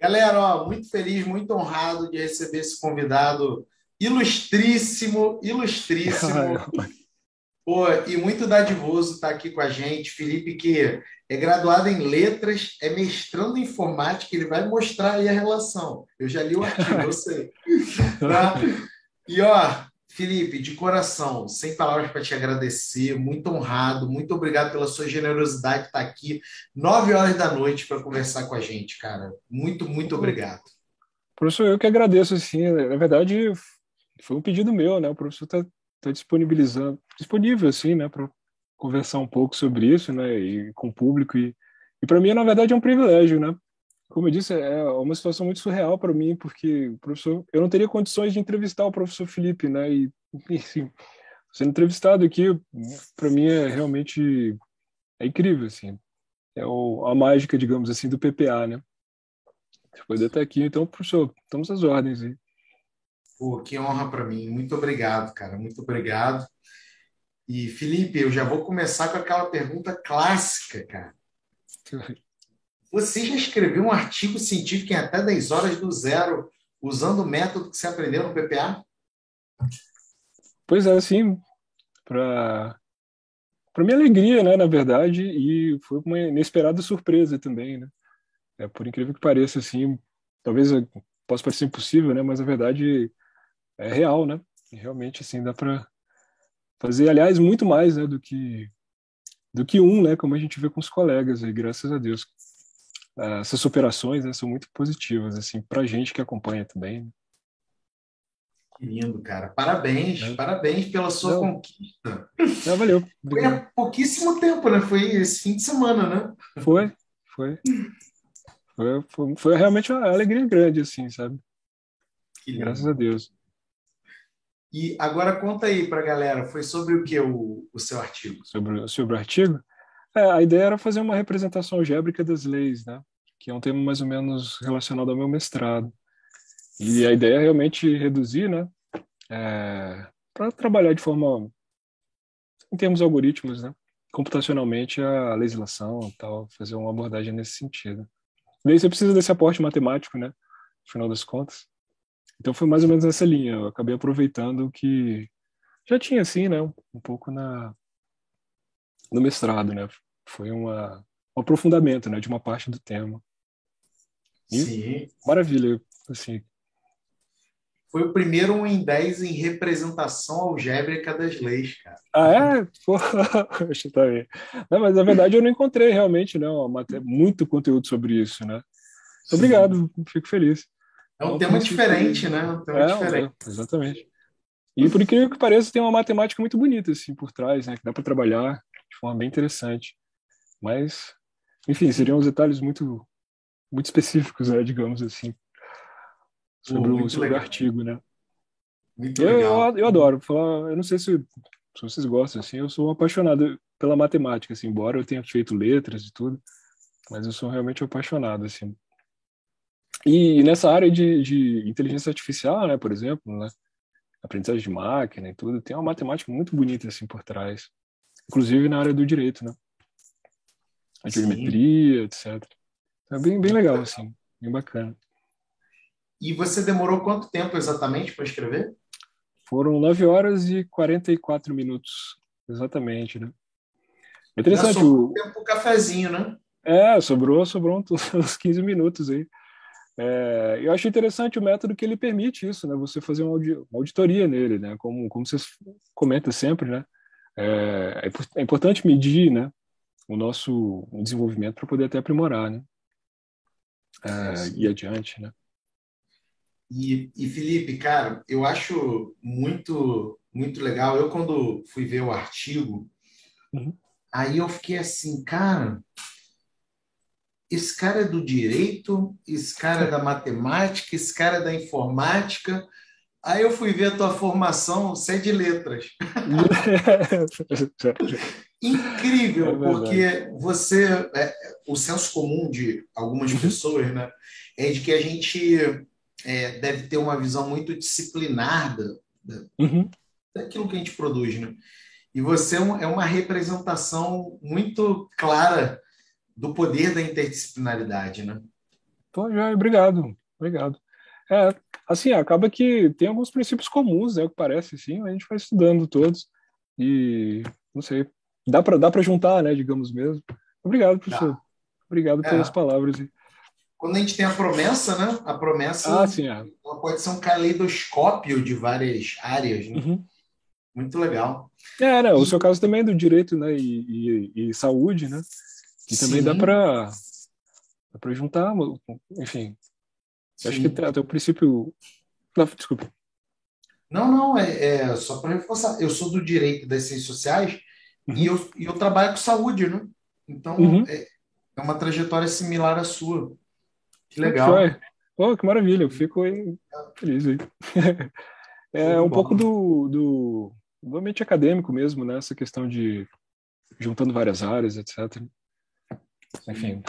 Galera, ó, muito feliz, muito honrado de receber esse convidado ilustríssimo, ilustríssimo. Pô, e muito dadivoso estar aqui com a gente. Felipe, que é graduado em letras, é mestrando em informática, ele vai mostrar aí a relação. Eu já li o artigo, eu sei. Tá? E ó, Felipe, de coração, sem palavras para te agradecer, muito honrado, muito obrigado pela sua generosidade de estar aqui, nove horas da noite, para conversar com a gente, cara. Muito, muito obrigado. Professor, eu que agradeço, assim, na verdade, foi um pedido meu, né? O professor está tá disponibilizando, disponível, assim, né, para conversar um pouco sobre isso, né, e com o público. E, e para mim, na verdade, é um privilégio, né? Como eu disse, é uma situação muito surreal para mim, porque o professor, eu não teria condições de entrevistar o professor Felipe, né? E, enfim, sendo entrevistado aqui, para mim é realmente é incrível, assim. É o, a mágica, digamos assim, do PPA, né? Poder estar aqui, então, professor, estamos às ordens aí. Pô, que honra para mim. Muito obrigado, cara. Muito obrigado. E, Felipe, eu já vou começar com aquela pergunta clássica, cara. Você já escreveu um artigo científico em até 10 horas do zero, usando o método que você aprendeu no PPA? Pois é, sim. Para para minha alegria, né, na verdade, e foi uma inesperada surpresa também, né? É, por incrível que pareça, assim, talvez possa parecer impossível, né, mas a verdade é real, né? E realmente, assim, dá para fazer, aliás, muito mais, né, do que do que um, né, como a gente vê com os colegas, aí, graças a Deus essas operações né, são muito positivas assim para a gente que acompanha também. Né? Que lindo, cara. Parabéns, é. parabéns pela sua Não. conquista. Não, valeu. Foi há pouquíssimo tempo, né? Foi esse fim de semana, né? Foi, foi. Foi, foi, foi realmente uma alegria grande, assim, sabe? Graças a Deus. E agora conta aí para a galera, foi sobre o que o, o seu artigo? Sobre, sobre o artigo? É, a ideia era fazer uma representação algébrica das leis, né? Que é um tema mais ou menos relacionado ao meu mestrado. E a ideia é realmente reduzir, né? É, para trabalhar de forma, em termos algoritmos, né? Computacionalmente a legislação e tal, fazer uma abordagem nesse sentido. Daí você precisa desse aporte matemático, né? No final das contas. Então foi mais ou menos nessa linha. Eu acabei aproveitando o que já tinha, assim, né? Um pouco na, no mestrado, né? Foi uma, um aprofundamento, né, de uma parte do tema. E Sim. Maravilha, assim. Foi o primeiro 1 em 10 em representação algébrica das leis, cara. Ah, é? Poxa, tá aí. Não, mas na verdade eu não encontrei realmente, né, muito conteúdo sobre isso, né? Obrigado, fico feliz. É um, tema diferente, né? Um tema é, diferente. É, exatamente. E por incrível que pareça, tem uma matemática muito bonita assim por trás, né? Que dá para trabalhar de forma bem interessante. Mas, enfim, seriam os detalhes muito, muito específicos, né, digamos assim, sobre, o, sobre o artigo, né? Muito eu, legal. Eu, eu adoro falar, eu não sei se, se vocês gostam, assim, eu sou um apaixonado pela matemática, assim, embora eu tenha feito letras e tudo, mas eu sou realmente apaixonado, assim. E nessa área de, de inteligência artificial, né, por exemplo, né, aprendizagem de máquina e tudo, tem uma matemática muito bonita, assim, por trás inclusive na área do direito, né? A geometria, etc. É bem, bem legal, assim, bem bacana. E você demorou quanto tempo exatamente para escrever? Foram 9 horas e 44 minutos, exatamente, né? É interessante. Já sobrou o tempo cafezinho, né? É, sobrou, sobrou uns 15 minutos aí. É, eu acho interessante o método que ele permite isso, né? Você fazer uma auditoria nele, né? Como, como você comenta sempre, né? É, é, é importante medir né, o nosso desenvolvimento para poder até aprimorar, né? É, e adiante, né? E, e, Felipe, cara, eu acho muito muito legal. Eu quando fui ver o artigo, uhum. aí eu fiquei assim, cara, esse cara é do direito, esse cara é da matemática, esse cara é da informática, Aí eu fui ver a tua formação, você é de letras. Incrível, é porque você, é, o senso comum de algumas uhum. pessoas, né, é de que a gente é, deve ter uma visão muito disciplinar da, uhum. daquilo que a gente produz, né? E você é, é uma representação muito clara do poder da interdisciplinaridade, né? Então, já, obrigado, obrigado. É, assim, acaba que tem alguns princípios comuns, né, que parece, sim, a gente vai estudando todos e, não sei, dá para dá juntar, né, digamos mesmo. Obrigado, professor. Tá. Obrigado pelas é. palavras. Quando a gente tem a promessa, né, a promessa ah, sim, é. pode ser um caleidoscópio de várias áreas, né? Uhum. Muito legal. É, né, o seu caso também é do direito, né, e, e, e saúde, né, e também dá para dá para juntar, enfim, Acho que até o princípio. Não, desculpa. Não, não, é, é só para reforçar. Eu sou do direito das ciências sociais uhum. e, eu, e eu trabalho com saúde, né? Então, uhum. é, é, uma trajetória similar à sua. Que legal. Oh, que maravilha, eu fico feliz aí. é um bom. pouco do, do, do ambiente acadêmico mesmo, né? Essa questão de juntando várias áreas, etc. Enfim.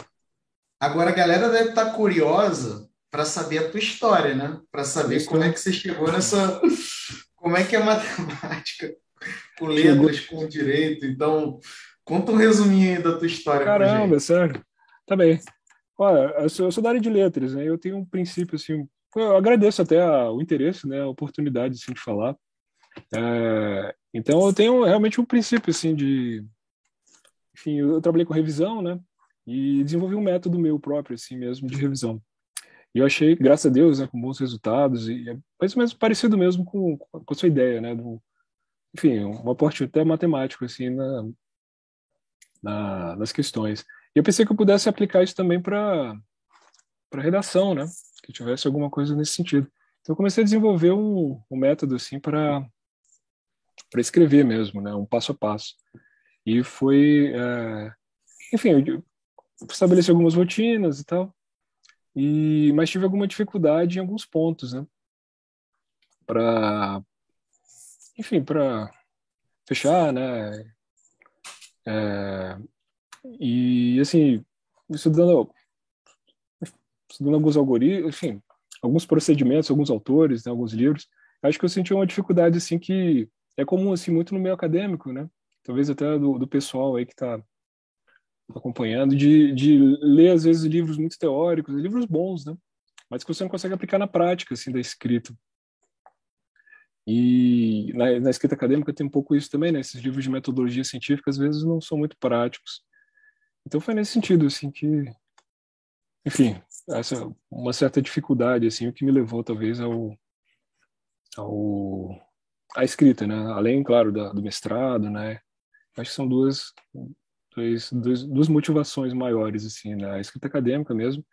Agora, a galera deve estar curiosa para saber a tua história, né? Para saber Isso. como é que você chegou nessa. Como é que é matemática com letras, com direito. Então, conta um resuminho aí da tua história. Caramba, sério. Tá bem. Olha, eu sou, eu sou, da área de letras, né? Eu tenho um princípio, assim. Eu agradeço até a, o interesse, né? A oportunidade, assim, de falar. É, então, eu tenho realmente um princípio, assim, de. Enfim, eu trabalhei com revisão, né? E desenvolvi um método meu próprio, assim mesmo, de revisão. E eu achei, graças a Deus, né, com bons resultados, e é mais ou menos parecido mesmo com, com a sua ideia, né? Do, enfim, um aporte até matemático, assim, na, na, nas questões. E eu pensei que eu pudesse aplicar isso também para redação, né? Que tivesse alguma coisa nesse sentido. Então eu comecei a desenvolver um, um método assim para para escrever mesmo, né? Um passo a passo. E foi, é, enfim, eu estabeleci algumas rotinas e tal. E, mas tive alguma dificuldade em alguns pontos, né? Para, enfim, para fechar, né? É, e assim, estudando, estudando alguns algoritmos, enfim, alguns procedimentos, alguns autores, né, alguns livros, acho que eu senti uma dificuldade assim que é comum assim muito no meio acadêmico, né? Talvez até do, do pessoal aí que está acompanhando, de, de ler, às vezes, livros muito teóricos, livros bons, né? Mas que você não consegue aplicar na prática, assim, da escrita. E na, na, escrita acadêmica tem um pouco isso também, né? Esses livros de metodologia científica, às vezes, não são muito práticos. Então, foi nesse sentido, assim, que... Enfim, essa uma certa dificuldade, assim, o que me levou, talvez, ao... ao a escrita, né? Além, claro, da, do mestrado, né? Acho que são duas dois, dois, duas motivações maiores, assim, né? A escrita acadêmica mesmo,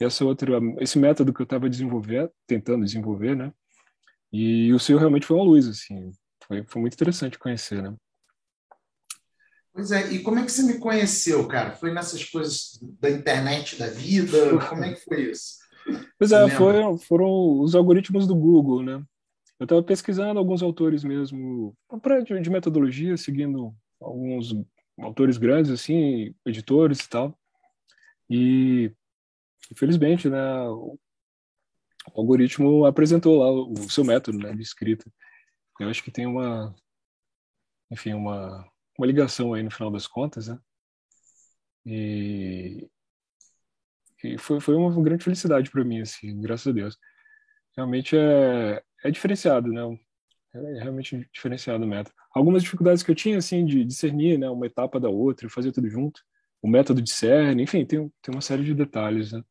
e essa outra, esse método que eu estava desenvolvendo, tentando desenvolver, né? E o seu realmente foi uma luz, assim, foi, foi muito interessante conhecer, né? Pois é, e como é que você me conheceu, cara? Foi nessas coisas da internet da vida? Como é que foi isso? Pois é, foi, foram os algoritmos do Google, né? Eu estava pesquisando alguns autores mesmo de metodologia, seguindo alguns autores grandes, assim, editores e tal. E, infelizmente, né, o algoritmo apresentou lá o seu método né, de escrita. Eu acho que tem uma, enfim, uma, uma ligação aí no final das contas, né? E, e foi, foi uma grande felicidade para mim, assim, graças a Deus. Realmente é, é diferenciado, né? É realmente diferenciado o método. Algumas dificuldades que eu tinha, assim, de discernir, né, uma etapa da outra, fazer tudo junto, o método de CERN, enfim, tem, tem uma série de detalhes, né?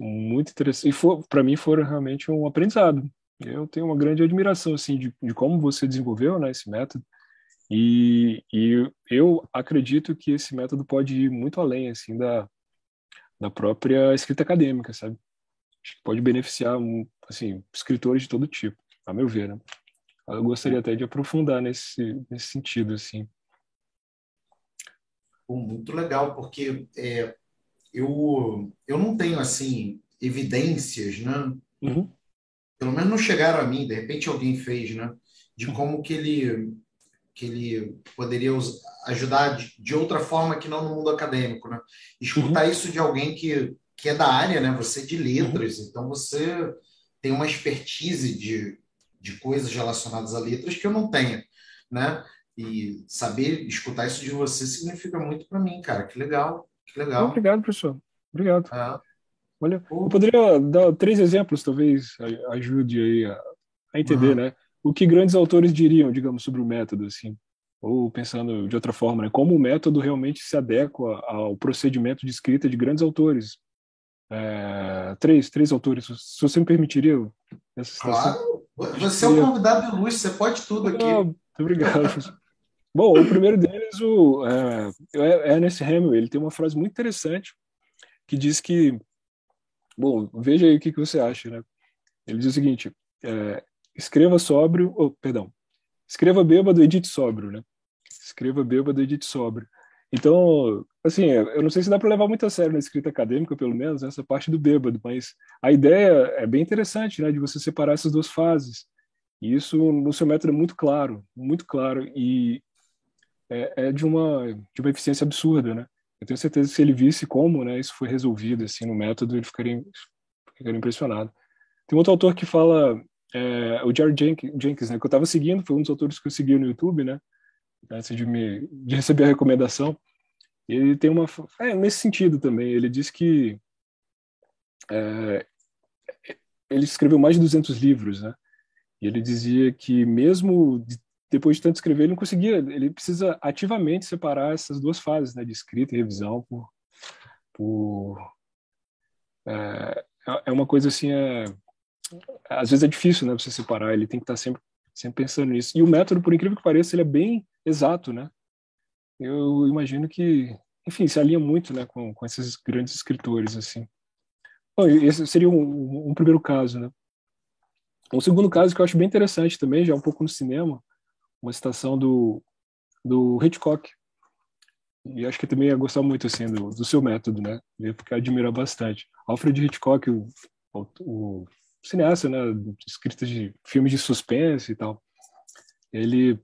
Muito interessante. E para mim foram realmente um aprendizado. Eu tenho uma grande admiração, assim, de, de como você desenvolveu, né, esse método. E, e eu acredito que esse método pode ir muito além, assim, da, da própria escrita acadêmica, sabe? Acho que pode beneficiar, assim, escritores de todo tipo, a meu ver, né? Eu gostaria até de aprofundar nesse, nesse sentido, assim. Muito legal, porque é, eu, eu não tenho, assim, evidências, né? Uhum. Pelo menos não chegaram a mim, de repente alguém fez, né? De uhum. como que ele, que ele poderia ajudar de, de, outra forma que não no mundo acadêmico, né? Escutar uhum. isso de alguém que, que é da área, né? Você é de letras, uhum. então você tem uma expertise de, de coisas relacionadas a letras que eu não tenho, né? e saber escutar isso de você significa muito para mim, cara. Que legal, que legal. Obrigado, professor. Obrigado. É. Olha, eu poderia dar três exemplos, talvez ajude aí a, a entender, uhum. né? O que grandes autores diriam, digamos, sobre o método, assim. Ou pensando de outra forma, né? Como o método realmente se adequa ao procedimento de escrita de grandes autores. É, três, três autores, se você me permitiria essa Claro, você é um convidado de luxo, você pode tudo aqui. Ah, muito obrigado. Bom, o primeiro deles, o é, é, Ernest Hemingway, ele tem uma frase muito interessante que diz que, bom, veja aí o que, que você acha, né? Ele diz o seguinte, é, escreva sóbrio, oh, perdão, escreva bêbado, edite sóbrio, né? Escreva bêbado, edite sóbrio. Então, assim, eu não sei se dá para levar muito a sério na escrita acadêmica, pelo menos, essa parte do bêbado, mas a ideia é bem interessante, né, de você separar essas duas fases. E isso no seu método é muito claro, muito claro. E é, é, de uma de uma eficiência absurda, né? Eu tenho certeza que se ele visse como, né, isso foi resolvido assim no método, ele ficaria, ficaria impressionado. Tem outro autor que fala, é, o Jerry Jenkins, né, que eu estava seguindo, foi um dos autores que eu segui no YouTube, né, antes de me de receber a recomendação. Ele tem uma, é, nesse sentido também. Ele diz que é, ele escreveu mais de 200 livros, né? E ele dizia que mesmo depois de tanto escrever, ele não conseguia, ele precisa ativamente separar essas duas fases, né, de escrita e revisão por, por é, é uma coisa assim, é, às vezes é difícil, né, você separar, ele tem que estar sempre, sempre pensando nisso. E o método, por incrível que pareça, ele é bem exato, né? Eu imagino que, enfim, se alinha muito, né, com, com esses grandes escritores, assim. Bom, esse seria um, um primeiro caso, né? Um segundo caso que eu acho bem interessante também, já um pouco no cinema, uma citação do, do Hitchcock. E acho que também ia gostar muito assim do, do seu método, né? Ia ficar admirar bastante. Alfred Hitchcock, o, o cineasta, né? Escrita de filmes de suspense e tal. Ele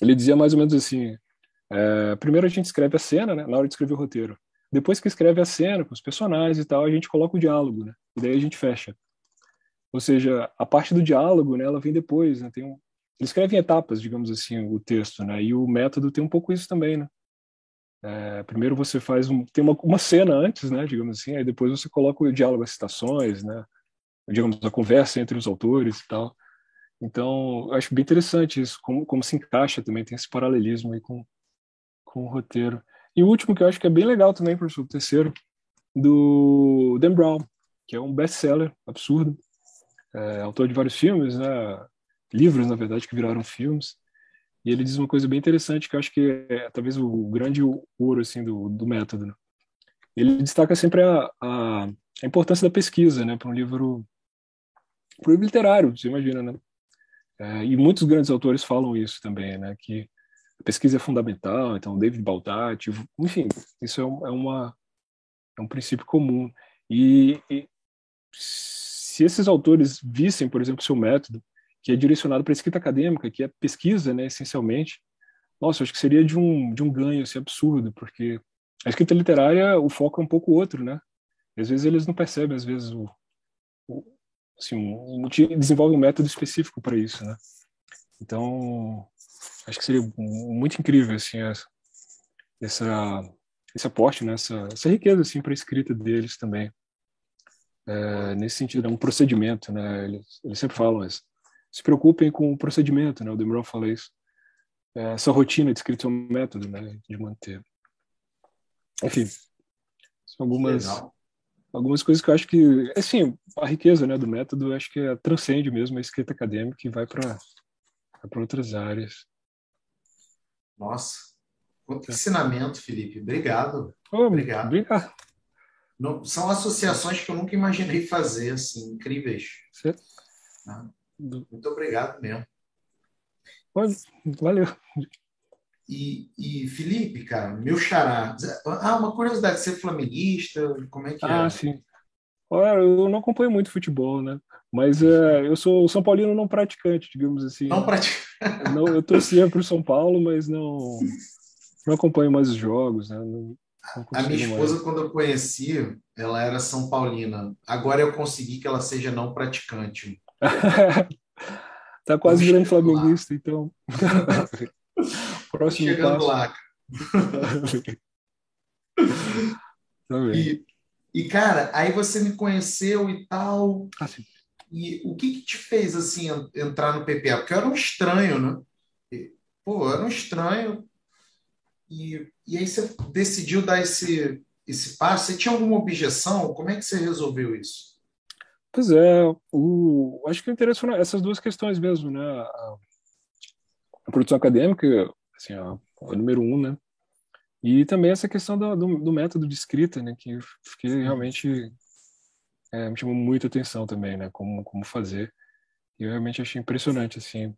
ele dizia mais ou menos assim: é, primeiro a gente escreve a cena, né? Na hora de escrever o roteiro. Depois que escreve a cena com os personagens e tal, a gente coloca o diálogo, né? E daí a gente fecha. Ou seja, a parte do diálogo, né? Ela vem depois, né? Tem um, ele escreve em etapas, digamos assim, o texto, né? E o método tem um pouco isso também, né? É, primeiro você faz um, tem uma, uma cena antes, né? Digamos assim, aí depois você coloca o diálogo, as citações, né? Digamos a conversa entre os autores e tal. Então, acho bem interessante isso, como, como se encaixa também, tem esse paralelismo aí com, com o roteiro. E o último que eu acho que é bem legal também, professor, o terceiro, do Dan Brown, que é um best-seller absurdo, é, autor de vários filmes, né? livros, na verdade, que viraram filmes. E ele diz uma coisa bem interessante que eu acho que é talvez o grande ouro assim do, do método. Né? Ele destaca sempre a, a, a importância da pesquisa, né, para um livro, um livro literário, você imagina, né? É, e muitos grandes autores falam isso também, né, que a pesquisa é fundamental. Então, David Baldacci, enfim, isso é, é uma é um princípio comum. E, e se esses autores vissem, por exemplo, seu método que é direcionado para a escrita acadêmica, que é pesquisa, né, essencialmente, nossa, acho que seria de um, de um ganho assim, absurdo, porque a escrita literária, o foco é um pouco outro, né? Às vezes eles não percebem, às vezes, o assim, um, desenvolve um método específico para isso, né? Então, acho que seria muito incrível, assim, essa, essa esse aporte, né? essa, essa riqueza, assim, para a escrita deles também. É, nesse sentido, é um procedimento, né? Eles, eles sempre falam isso se preocupem com o procedimento, né? O Demirel fala isso. É, essa rotina de escrita é um método, né? De manter. Enfim, são algumas algumas coisas que eu acho que, assim, a riqueza, né, do método, acho que é, transcende mesmo a escrita acadêmica e vai para para outras áreas. Nossa, quanto é. ensinamento, Felipe. Obrigado. Oh, obrigado. Obrigado. Não, são associações que eu nunca imaginei fazer, assim, incríveis. Certo. Né? Muito obrigado mesmo. Valeu. E, e Felipe, cara, meu xará. Ah, uma curiosidade, você é flamenguista? Como é que é? Ah, sim. Olha, eu não acompanho muito futebol, né? Mas é, eu sou São Paulino não praticante, digamos assim. Não praticante. Não, eu torcia para o São Paulo, mas não, não acompanho mais os jogos, né? Não, não a minha esposa, mais. quando eu conheci, ela era São Paulina. Agora eu consegui que ela seja não praticante. tá quase virando flamenguista, então. Próximo chegando passo. lá. Tá e, e, cara, aí você me conheceu e tal. Ah, e o que, que te fez assim entrar no PPA? Porque eu era um estranho, né? Pô, eu era um estranho. E, e aí você decidiu dar esse, esse passo. Você tinha alguma objeção? Como é que você resolveu isso? Pois é, o, acho que o interesse foram essas duas questões mesmo, né? A, a produção acadêmica, assim, a, a número um, né? E também essa questão do, do, do, método de escrita, né, que fiquei realmente é, me chamou muita atenção também, né, como como fazer. E eu realmente achei impressionante assim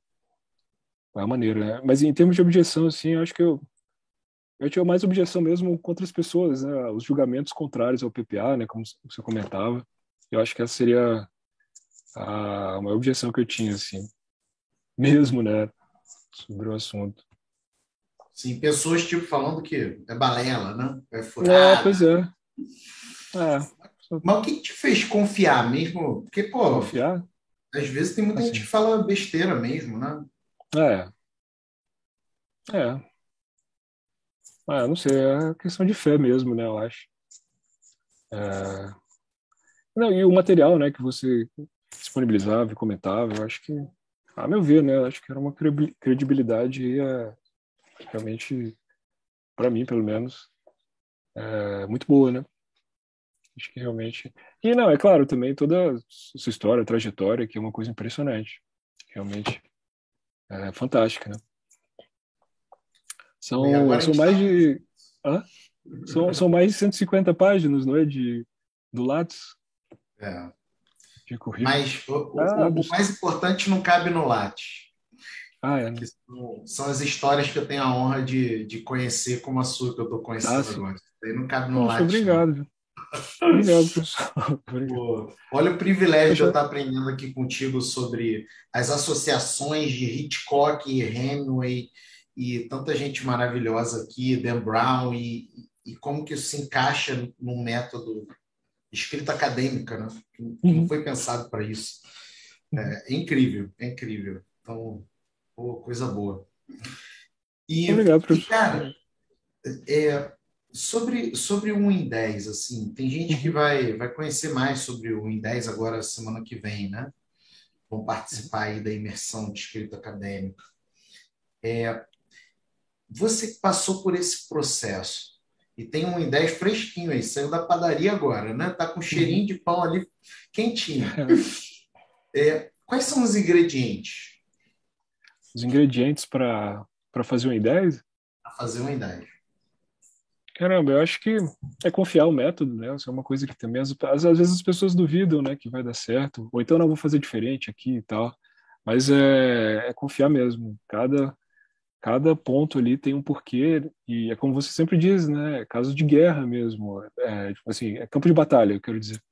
a maneira. Né? Mas em termos de objeção, assim, eu acho que eu eu tinha mais objeção mesmo contra as pessoas, né, os julgamentos contrários ao PPA, né, como você comentava. Eu acho que essa seria a maior objeção que eu tinha, assim, mesmo, né, sobre o assunto. Sim, pessoas tipo falando que é balela, né? É furada. É, pois é. é. Mas o que te fez confiar mesmo? Porque, pô, confiar? às vezes tem muita assim. gente que fala besteira mesmo, né? É. É. Ah, não sei, é questão de fé mesmo, né, eu acho. É... Não, e o material, né, que você disponibilizava e comentava, eu acho que, a meu ver, né, acho que era uma credibilidade é realmente, para mim, pelo menos, é muito boa, né? Acho que realmente. E não, é claro, também toda a sua história, a trajetória, que é uma coisa impressionante. Realmente é fantástica, né? São, são mais tá de. Hã? São, são mais de 150 páginas, não é? De, do Lattes. É. De currículo. Mas o, ah, o, o mais importante não cabe no Lattes. Ah, é, né? são, são, as histórias que eu tenho a honra de, de conhecer como a sua que eu estou conhecendo ah, agora. Aí não cabe no Poxa, Obrigado. Obrigado, pessoal. Obrigado. olha o privilégio de eu estar aprendendo aqui contigo sobre as associações de Hitchcock e Hemingway e tanta gente maravilhosa aqui, Dan Brown, e, e como que isso se encaixa num método escrita acadêmica, né? que não uhum. foi pensado para isso. É, é incrível, é incrível. Então, Pô, coisa boa. E, Obrigado, professor. cara, é, sobre, sobre o 1 em 10, assim, tem gente que uhum. vai, vai conhecer mais sobre o 1 em 10 agora, semana que vem, né? Vão participar aí da imersão de escrita acadêmica. É, você passou por esse processo e tem um em 10 fresquinho aí, saiu da padaria agora, né? Tá com cheirinho de pão ali quentinho. É, quais são os ingredientes? os ingredientes para fazer um I10? Para fazer um I10. Caramba, eu acho que é confiar o método, né? Isso é uma coisa que também às, às vezes as pessoas duvidam, né, que vai dar certo, ou então não vou fazer diferente aqui e tal. Mas é, é confiar mesmo. Cada cada ponto ali tem um porquê e é como você sempre diz, né? É caso de guerra mesmo, é, tipo assim, é campo de batalha, eu quero dizer.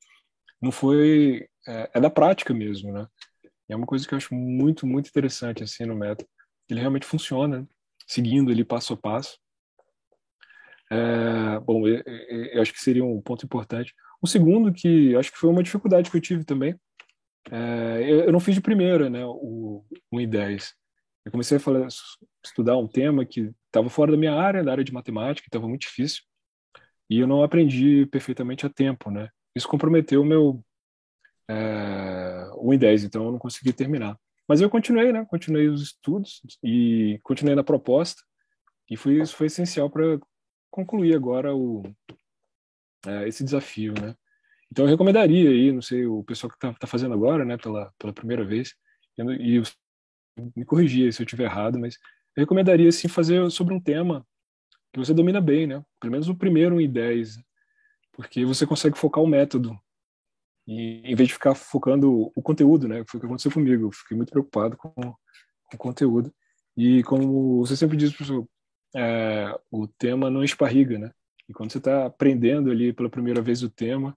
Não foi é, é da prática mesmo, né? E é uma coisa que eu acho muito, muito interessante assim no método. Ele realmente funciona, né? seguindo ele passo a passo. É, bom, eu, eu, acho que seria um ponto importante. O segundo, que acho que foi uma dificuldade que eu tive também, é, eu, eu, não fiz de primeira, né, o 1 e 10. Eu comecei a falar, estudar um tema que estava fora da minha área, da área de matemática, estava muito difícil, e eu não aprendi perfeitamente a tempo, né? Isso comprometeu o meu, é, 1 em 10, então eu não consegui terminar. Mas eu continuei, né? Continuei os estudos e continuei na proposta, e foi, isso foi essencial para concluir agora o, é, esse desafio, né? Então eu recomendaria aí, não sei, o pessoal que está tá fazendo agora, né, pela, pela primeira vez, e, e me corrigir se eu estiver errado, mas eu recomendaria, assim, fazer sobre um tema que você domina bem, né? Pelo menos o primeiro em 10, porque você consegue focar o método e em vez de ficar focando o conteúdo, né? Foi o que aconteceu comigo. Eu fiquei muito preocupado com, com o conteúdo. E como você sempre diz, professor, é, o tema não esparriga, né? E quando você está aprendendo ali pela primeira vez o tema,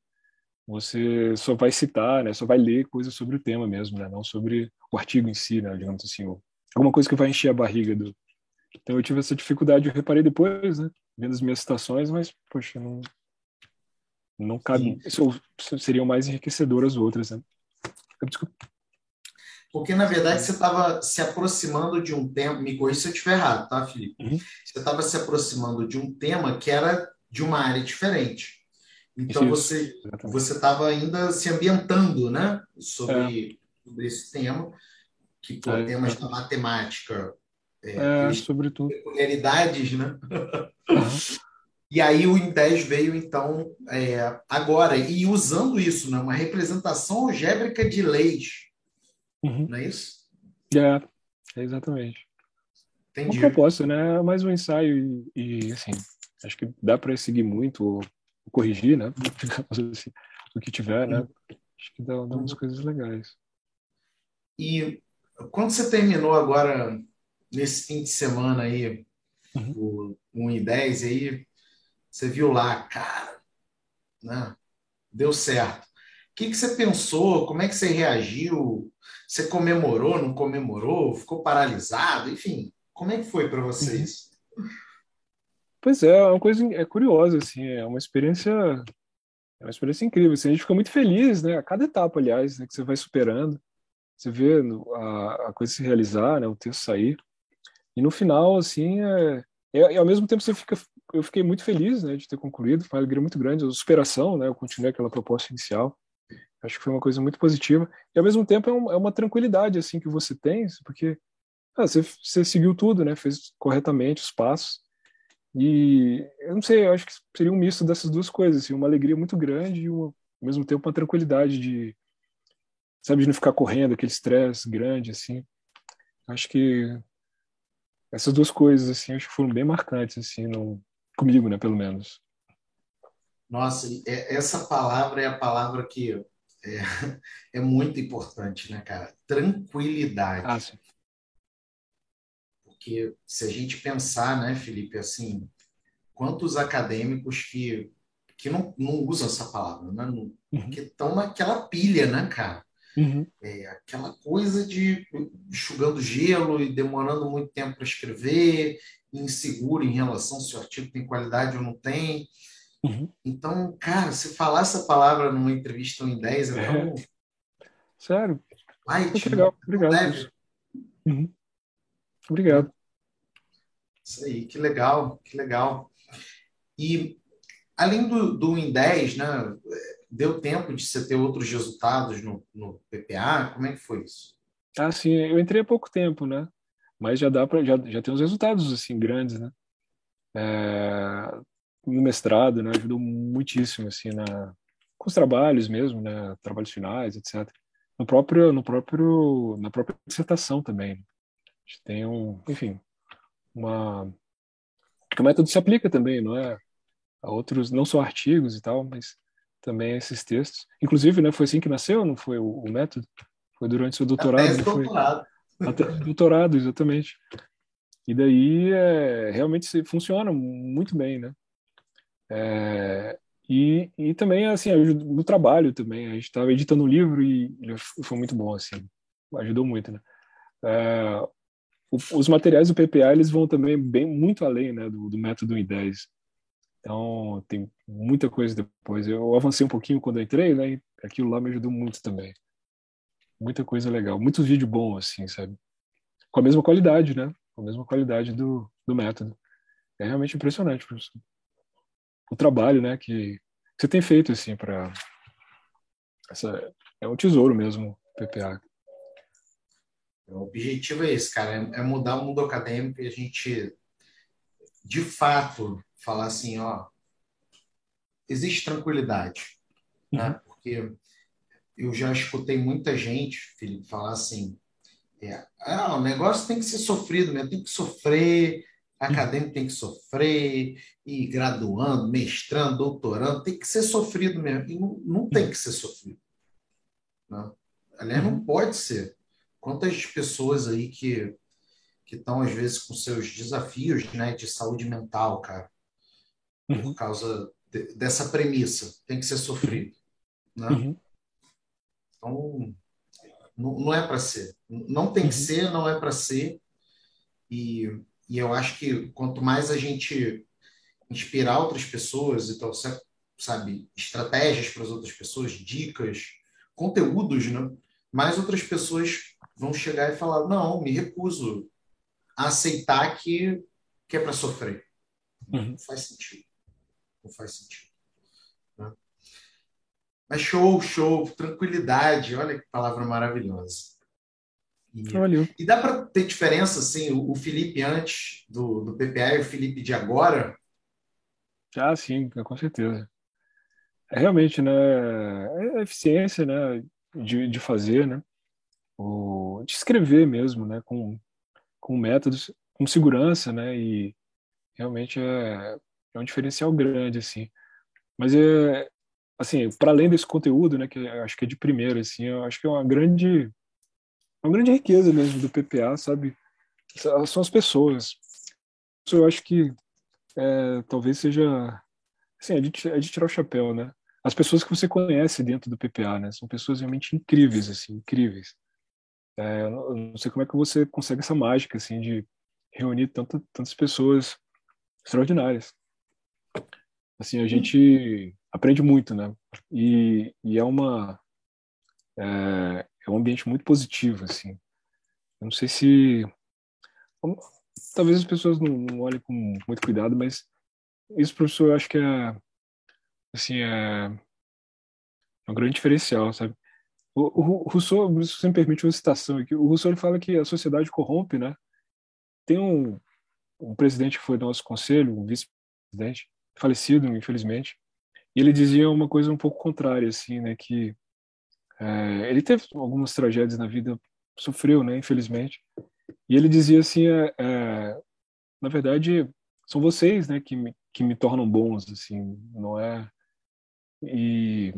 você só vai citar, né? Só vai ler coisas sobre o tema mesmo, né? Não sobre o artigo em si, né? Digamos assim, ou alguma coisa que vai encher a barriga do. Então eu tive essa dificuldade, eu reparei depois, né? Vendo as minhas citações, mas poxa, não, não cabe. Isso seriam mais enriquecedoras outras, né? Desculpa. Porque, na verdade, você estava se aproximando de um tema, me corrija se eu estiver errado, tá, Felipe? Uhum. Você estava se aproximando de um tema que era de uma área diferente. Então, Isso, você você estava ainda se ambientando né, sobre, é. sobre esse tema, que por é, temas da matemática, é, é sobretudo. peculiaridades, né? Uhum. E aí o IN10 veio, então, é, agora, e usando isso, né, uma representação algébrica de leis. Uhum. Não é isso? É, exatamente. Entendi. Uma proposta, né? Mais um ensaio e, e assim, acho que dá para seguir muito, corrigir, né? assim, o que tiver, né? Acho que dá, dá umas coisas legais. E quando você terminou agora, nesse fim de semana aí, uhum. o 1 e 10 aí, você viu lá, cara, né? deu certo. O que, que você pensou? Como é que você reagiu? Você comemorou, não comemorou? Ficou paralisado? Enfim, como é que foi para vocês? Pois é, é uma coisa é curiosa, assim, é uma experiência é uma experiência incrível. Assim, a gente fica muito feliz, né? A cada etapa, aliás, né, que você vai superando, você vê a, a coisa se realizar, né? O texto sair. E no final, assim, é, é, ao mesmo tempo você fica eu fiquei muito feliz né, de ter concluído, foi uma alegria muito grande, a superação, né, eu continuei aquela proposta inicial, acho que foi uma coisa muito positiva, e ao mesmo tempo é, um, é uma tranquilidade assim que você tem, porque ah, você, você, seguiu tudo, né, fez corretamente os passos, e eu não sei, eu acho que seria um misto dessas duas coisas, assim, uma alegria muito grande e uma, ao mesmo tempo uma tranquilidade de, sabe, de não ficar correndo, aquele estresse grande, assim, acho que essas duas coisas assim acho que foram bem marcantes assim no, comigo, né, pelo menos. Nossa, é, essa palavra é a palavra que é, é muito importante, né, cara? Tranquilidade. Ah. Porque se a gente pensar, né, Felipe, assim, quantos acadêmicos que, que não, não usam essa palavra, né? Não, uhum. Que estão naquela pilha, né, cara? Uhum. É, aquela coisa de enxugando gelo e demorando muito tempo para escrever, inseguro em relação se o artigo tem qualidade ou não tem. Uhum. Então, cara, se falar essa palavra numa entrevista em 10 é tão. É. Sério? Light, legal, obrigado. Uhum. Obrigado. Isso aí, que legal, que legal. E além do, do em 10, né, deu tempo de você ter outros resultados no, no PPA? Como é que foi isso? Ah, sim, eu entrei há pouco tempo, né? mas já dá para já, já tem uns resultados assim grandes, né? É, no mestrado, né, ajudou muitíssimo assim na com os trabalhos mesmo, né, trabalhos finais, etc. No próprio no próprio na própria dissertação também. A gente tem um, enfim, uma o método se aplica também, não é? A outros, não só artigos e tal, mas também esses textos. Inclusive, né, foi assim que nasceu, não foi o, o método? Foi durante seu doutorado. É, doutorado. Até doutorado, exatamente. E daí é, realmente funciona muito bem, né? É, e, e também, assim, no trabalho também. A gente estava editando um livro e foi muito bom, assim. Ajudou muito, né? É, os materiais do PPA, eles vão também bem, muito além, né, do, do método I10. Então, tem muita coisa depois. Eu avancei um pouquinho quando entrei, né? E aquilo lá me ajudou muito também muita coisa legal, muito vídeo bom, assim, sabe? Com a mesma qualidade, né? Com a mesma qualidade do, do método. É realmente impressionante, professor. O trabalho, né, que você tem feito, assim, para essa é um tesouro mesmo, PPA. O objetivo é esse, cara, é mudar o mundo acadêmico e a gente, de fato, falar assim, ó, existe tranquilidade, né? uhum. né? Porque eu já escutei muita gente, Felipe, falar assim: é, ah, o negócio tem que ser sofrido mesmo, tem que sofrer, acadêmico tem que sofrer, e graduando, mestrando, doutorando, tem que ser sofrido mesmo. E não, não tem que ser sofrido. Não. Né? Aliás, não uhum. pode ser. Quantas pessoas aí que que estão, às vezes, com seus desafios né, de saúde mental, cara, por uhum. causa de, dessa premissa, tem que ser sofrido. Né? Uhum. Então, não, não é para ser. Não tem que uhum. ser, não é para ser. E, e eu acho que quanto mais a gente inspirar outras pessoas, então, sabe, estratégias para as outras pessoas, dicas, conteúdos, né? mais outras pessoas vão chegar e falar: não, me recuso a aceitar que, que é para sofrer. Uhum. Não faz sentido. Não faz sentido. Né? Mas show, show, tranquilidade, olha que palavra maravilhosa. E, e dá para ter diferença, assim, o, o, Felipe antes do, do PPA e o Felipe de agora? Ah, sim, com certeza. É realmente, né, é a eficiência, né, de, de fazer, né, o, de escrever mesmo, né, com, com métodos, com segurança, né, e realmente é, é um diferencial grande, assim. Mas é, assim, para além desse conteúdo, né, que eu acho que é de primeira, assim, eu acho que é uma grande, uma grande riqueza mesmo do PPA, sabe? São as pessoas. Eu acho que é, talvez seja, assim, é de, é de tirar o chapéu, né? As pessoas que você conhece dentro do PPA, né? São pessoas realmente incríveis, assim, incríveis. É, eu não sei como é que você consegue essa mágica, assim, de reunir tanto, tantas pessoas extraordinárias. Assim, a gente aprende muito, né? E, e é uma é, é, um ambiente muito positivo, assim. Eu não sei se talvez as pessoas não, não olhem com muito cuidado, mas isso, professor, eu acho que é assim é, é um grande diferencial, sabe? O, o, Rousseau, se me permite uma citação aqui, o Rousseau ele fala que a sociedade corrompe, né? Tem um, um presidente que foi do nosso conselho, um vice-presidente, falecido, infelizmente, e ele dizia uma coisa um pouco contrária, assim, né, que é, ele teve algumas tragédias na vida, sofreu, né, infelizmente, e ele dizia assim, é, é, na verdade, são vocês, né, que me, que me tornam bons, assim, não é... E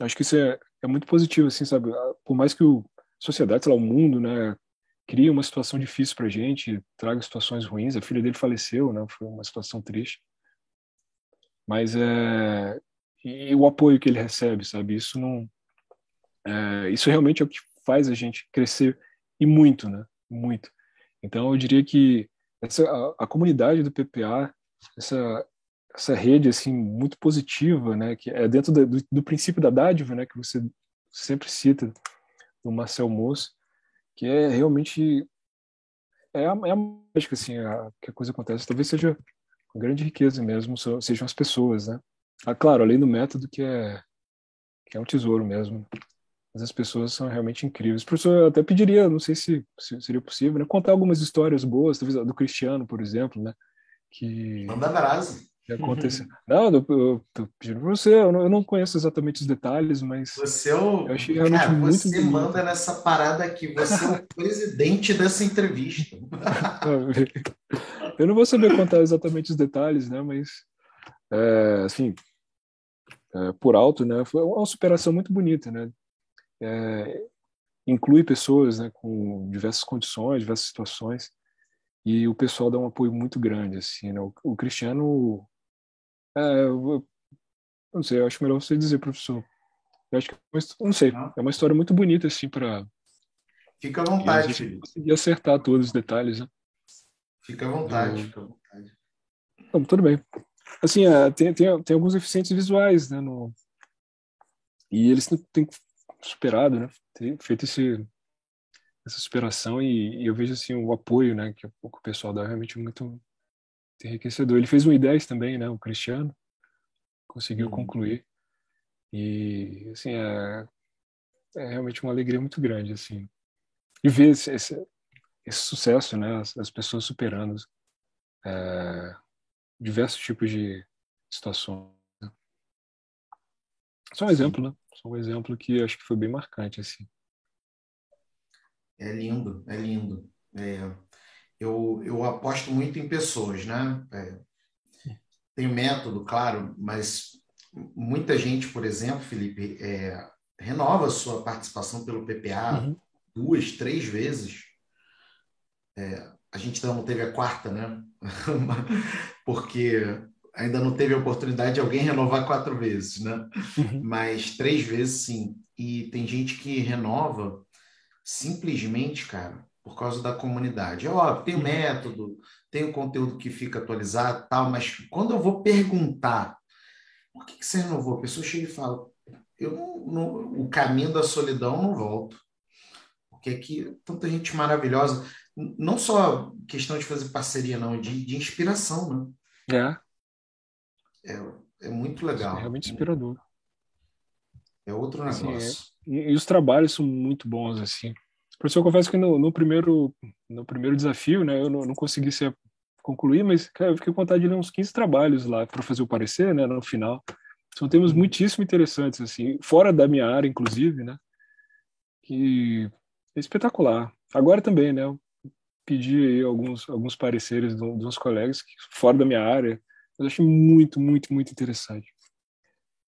acho que isso é, é muito positivo, assim, sabe? Por mais que o sociedade, sei lá, o mundo, né, cria uma situação difícil pra gente, traga situações ruins, a filha dele faleceu, né, foi uma situação triste. Mas é e o apoio que ele recebe, sabe? Isso não é, isso realmente é o que faz a gente crescer e muito, né? Muito. Então eu diria que essa a, a comunidade do PPA, essa essa rede assim muito positiva, né, que é dentro do, do, princípio da dádiva, né, que você sempre cita do Marcel Mauss, que é realmente é a, é a mágica assim, a, que a coisa acontece. Talvez seja a grande riqueza mesmo sejam as pessoas, né? Ah, claro, além do método que é que é um tesouro mesmo. Mas as pessoas são realmente incríveis. Professor, eu até pediria, não sei se, se seria possível, né, contar algumas histórias boas, talvez do Cristiano, por exemplo, né? Que Manda brasa. Que aconteceu. Não, eu, eu, eu pedindo para você, eu não, eu não, conheço exatamente os detalhes, mas. Você é o. Eu achei realmente cara, muito você bonito. manda nessa parada aqui, você é o presidente dessa entrevista. Eu não vou saber contar exatamente os detalhes, né? Mas, é, assim, é, por alto, né? Foi uma superação muito bonita, né? É, inclui pessoas, né? Com diversas condições, diversas situações, e o pessoal dá um apoio muito grande, assim, né? O, o Cristiano, é, eu, não sei, eu acho melhor você dizer, professor. Eu acho que, é não sei, é uma história muito bonita, assim, para Fica à vontade. Conseguir acertar todos os detalhes, né? Fica à vontade, fica à vontade. Então, tudo bem. Assim, é, tem, tem, tem alguns eficientes visuais, né? No... E eles têm superado, né? Tem feito esse, essa superação e, e, eu vejo, assim, o apoio, né? Que o pessoal dá realmente muito enriquecedor. Ele fez um I10 também, né? O Cristiano. Conseguiu uhum. concluir. E, assim, é, é realmente uma alegria muito grande, assim. E ver esse, esse, esse sucesso, né? As, as pessoas superando é, diversos tipos de situações. Né? Só um exemplo, né? Só um exemplo que acho que foi bem marcante, assim. É lindo, é lindo. É, eu, eu aposto muito em pessoas, né? É, tem método, claro, mas muita gente, por exemplo, Felipe, é, renova sua participação pelo PPA uhum. duas, três vezes é, a gente ainda não teve a quarta, né? Porque ainda não teve a oportunidade de alguém renovar quatro vezes, né? Uhum. Mas três vezes sim. E tem gente que renova simplesmente, cara, por causa da comunidade. É óbvio, tem o uhum. método, tem o conteúdo que fica atualizado tal, mas quando eu vou perguntar por que, que você renovou, a pessoa chega e fala, eu não, não, o caminho da solidão não volto porque aqui tanta gente maravilhosa, não só questão de fazer parceria, não, de, de inspiração, né? É. É, é muito legal. É realmente inspirador. É outro negócio. Assim, é, e, e, os trabalhos são muito bons, assim. Professor, eu confesso que no, no primeiro, no primeiro desafio, né, eu não, não consegui ser, concluir, mas cara, eu fiquei com vontade de ler uns 15 trabalhos lá para fazer o parecer, né, no final. São temas uhum. muitíssimo interessantes, assim, fora da minha área, inclusive, né, que é espetacular. Agora também, né, eu pedi aí alguns, alguns pareceres de, uns colegas que, fora da minha área, eu achei muito, muito, muito interessante.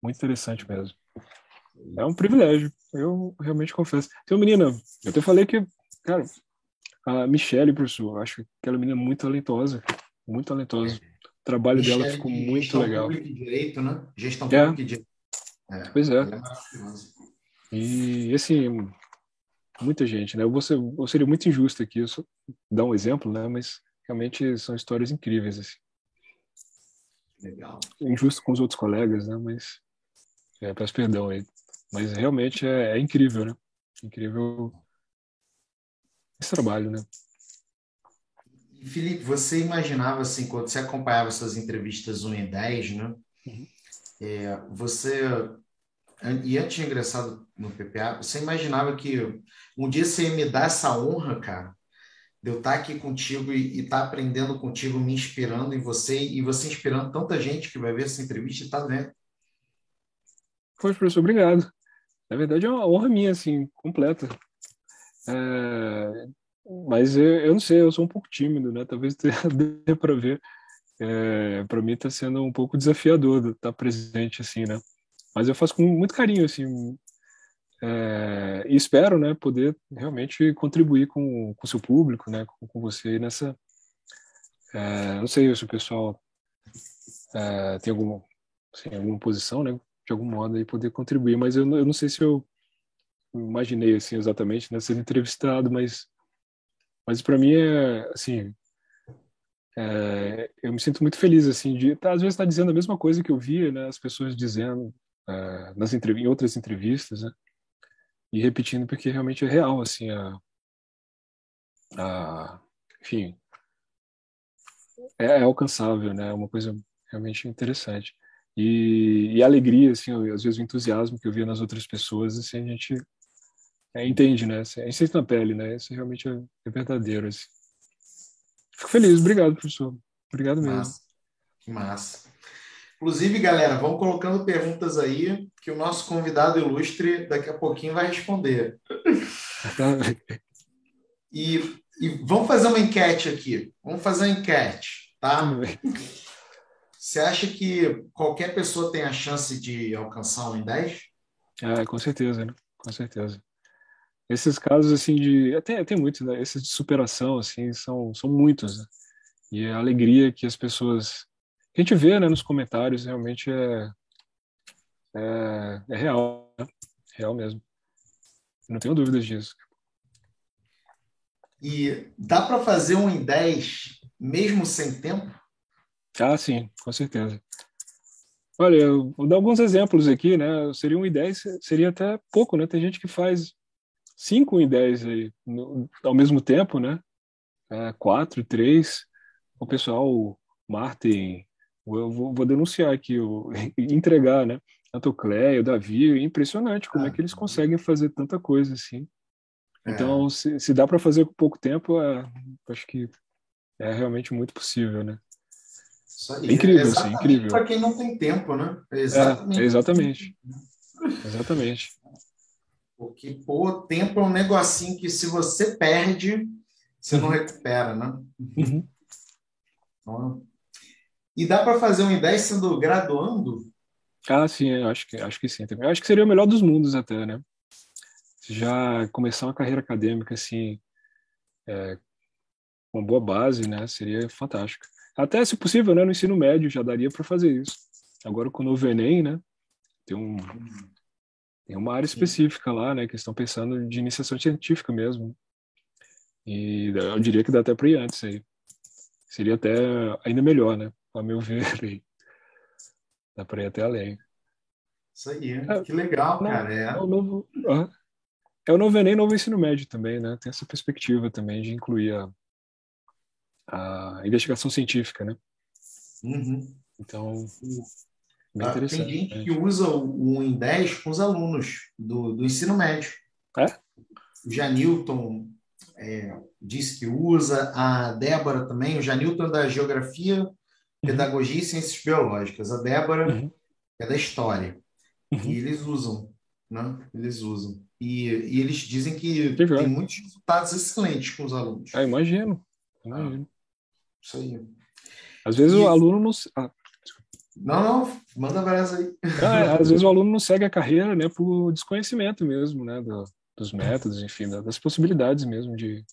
Muito interessante mesmo. É um privilégio, eu realmente confesso. Tem uma menina, eu até falei que, cara, a Michelle, professor, eu acho que aquela menina muito talentosa, muito talentosa. O trabalho Michele dela ficou muito gestão legal. Pública e direito, né? Gestão é. pública e direito. É. Pois é. é e, assim, muita gente, né? Eu, vou ser, eu seria muito injusto aqui, eu só dar um exemplo, né? Mas realmente são histórias incríveis, assim. Legal. Injusto com os outros colegas, né? Mas é, peço perdão aí. Mas realmente é, é incrível, né? Incrível esse trabalho, né? Felipe, você imaginava assim, quando você acompanhava essas entrevistas 1 em 10, né? Uhum. É, você, e antes de ingressar no PPA, você imaginava que um dia você ia me dar essa honra, cara, de eu estar aqui contigo e estar aprendendo contigo, me inspirando em você e você inspirando tanta gente que vai ver essa entrevista e tá vendo? Pois, professor, obrigado. Na verdade, é uma honra minha, assim, completa. É, mas eu, eu, não sei, eu sou um pouco tímido, né? Talvez dê para ver. É, para mim está sendo um pouco desafiador estar tá presente, assim, né? Mas eu faço com muito carinho, assim. É, e espero, né, poder realmente contribuir com o seu público, né, com, com você nessa. É, não sei se o pessoal é, tem alguma, assim, alguma posição, né, de algum modo aí poder contribuir, mas eu, eu não sei se eu imaginei assim exatamente, né, ser entrevistado, mas mas para mim é assim, é, eu me sinto muito feliz assim de tá, às vezes tá dizendo a mesma coisa que eu via, né, as pessoas dizendo é, nas entrev em outras entrevistas, né, e repetindo porque realmente é real assim a, a enfim é, é alcançável, né, é uma coisa realmente interessante. E, e a alegria, assim, às vezes o entusiasmo que eu via nas outras pessoas, assim, a gente é, entende, né? A gente sente na pele, né? Isso realmente é, é verdadeiro, assim. Fico feliz, obrigado, professor. Obrigado mesmo. Massa. Que massa. Inclusive, galera, vão colocando perguntas aí que o nosso convidado ilustre daqui a pouquinho vai responder. e, e vamos fazer uma enquete aqui. Vamos fazer uma enquete, tá? Você acha que qualquer pessoa tem a chance de alcançar um em 10? É, com certeza, né? Com certeza. Esses casos, assim, de... Até tem muitos, né? Esses de superação, assim, são, são muitos, né? E a alegria que as pessoas... Que a gente vê, né, nos comentários, realmente é... É, é real, né? Real mesmo. Não tenho dúvidas disso. E dá para fazer um em 10 mesmo sem tempo? Ah, sim, com certeza. Olha, eu vou dar alguns exemplos aqui, né? Seria um e 10, seria até pouco, né? Tem gente que faz 5 e 10 aí no, ao mesmo tempo, né? É, 4, 3. O pessoal, o Martin, eu vou, vou denunciar aqui, o, entregar, né? Tanto o Cleia, o Davi, é impressionante como ah, é que eles conseguem fazer tanta coisa assim. É. Então, se, se dá para fazer com pouco tempo, é, acho que é realmente muito possível, né? Isso aí. Incrível, sim, incrível. Para quem não tem tempo, né? É exatamente. É, exatamente. exatamente. Porque, pô, tempo é um negocinho que se você perde, você não uhum. recupera, né? Uhum. Então, e dá para fazer uma ideia sendo graduando? Ah, sim, acho que, acho que sim. Eu acho que seria o melhor dos mundos até, né? Já começar uma carreira acadêmica, assim, é, com uma boa base, né? Seria fantástico. Até, se possível, né, no ensino médio já daria para fazer isso. Agora, com o novo Enem, né, tem, um, tem uma área específica lá, né, que estão pensando de iniciação científica mesmo. E eu diria que dá até para ir antes aí. Seria até ainda melhor, né, a meu ver. Dá para ir até além. Isso aí, é, que legal, não, cara. É. O novo, é o novo Enem novo ensino médio também, né? Tem essa perspectiva também de incluir a, a investigação científica, né? Uhum. Então, bem interessante. Ah, tem gente que usa o, o em 10 com os alunos do, do ensino médio. É? O Janilton é, disse que usa, a Débora também, o Janilton é da Geografia, uhum. Pedagogia e Ciências Biológicas, a Débora uhum. é da História. Uhum. E eles usam, né? Eles usam. E, e eles dizem que, que tem muitos resultados excelentes com os alunos. Ah, imagino. Imagino. Ah, isso aí. Às vezes e... o aluno não. Ah, não, não, manda brasa aí. Ah, às vezes o aluno não segue a carreira, né, por desconhecimento mesmo, né, do, dos métodos, enfim, das possibilidades mesmo de.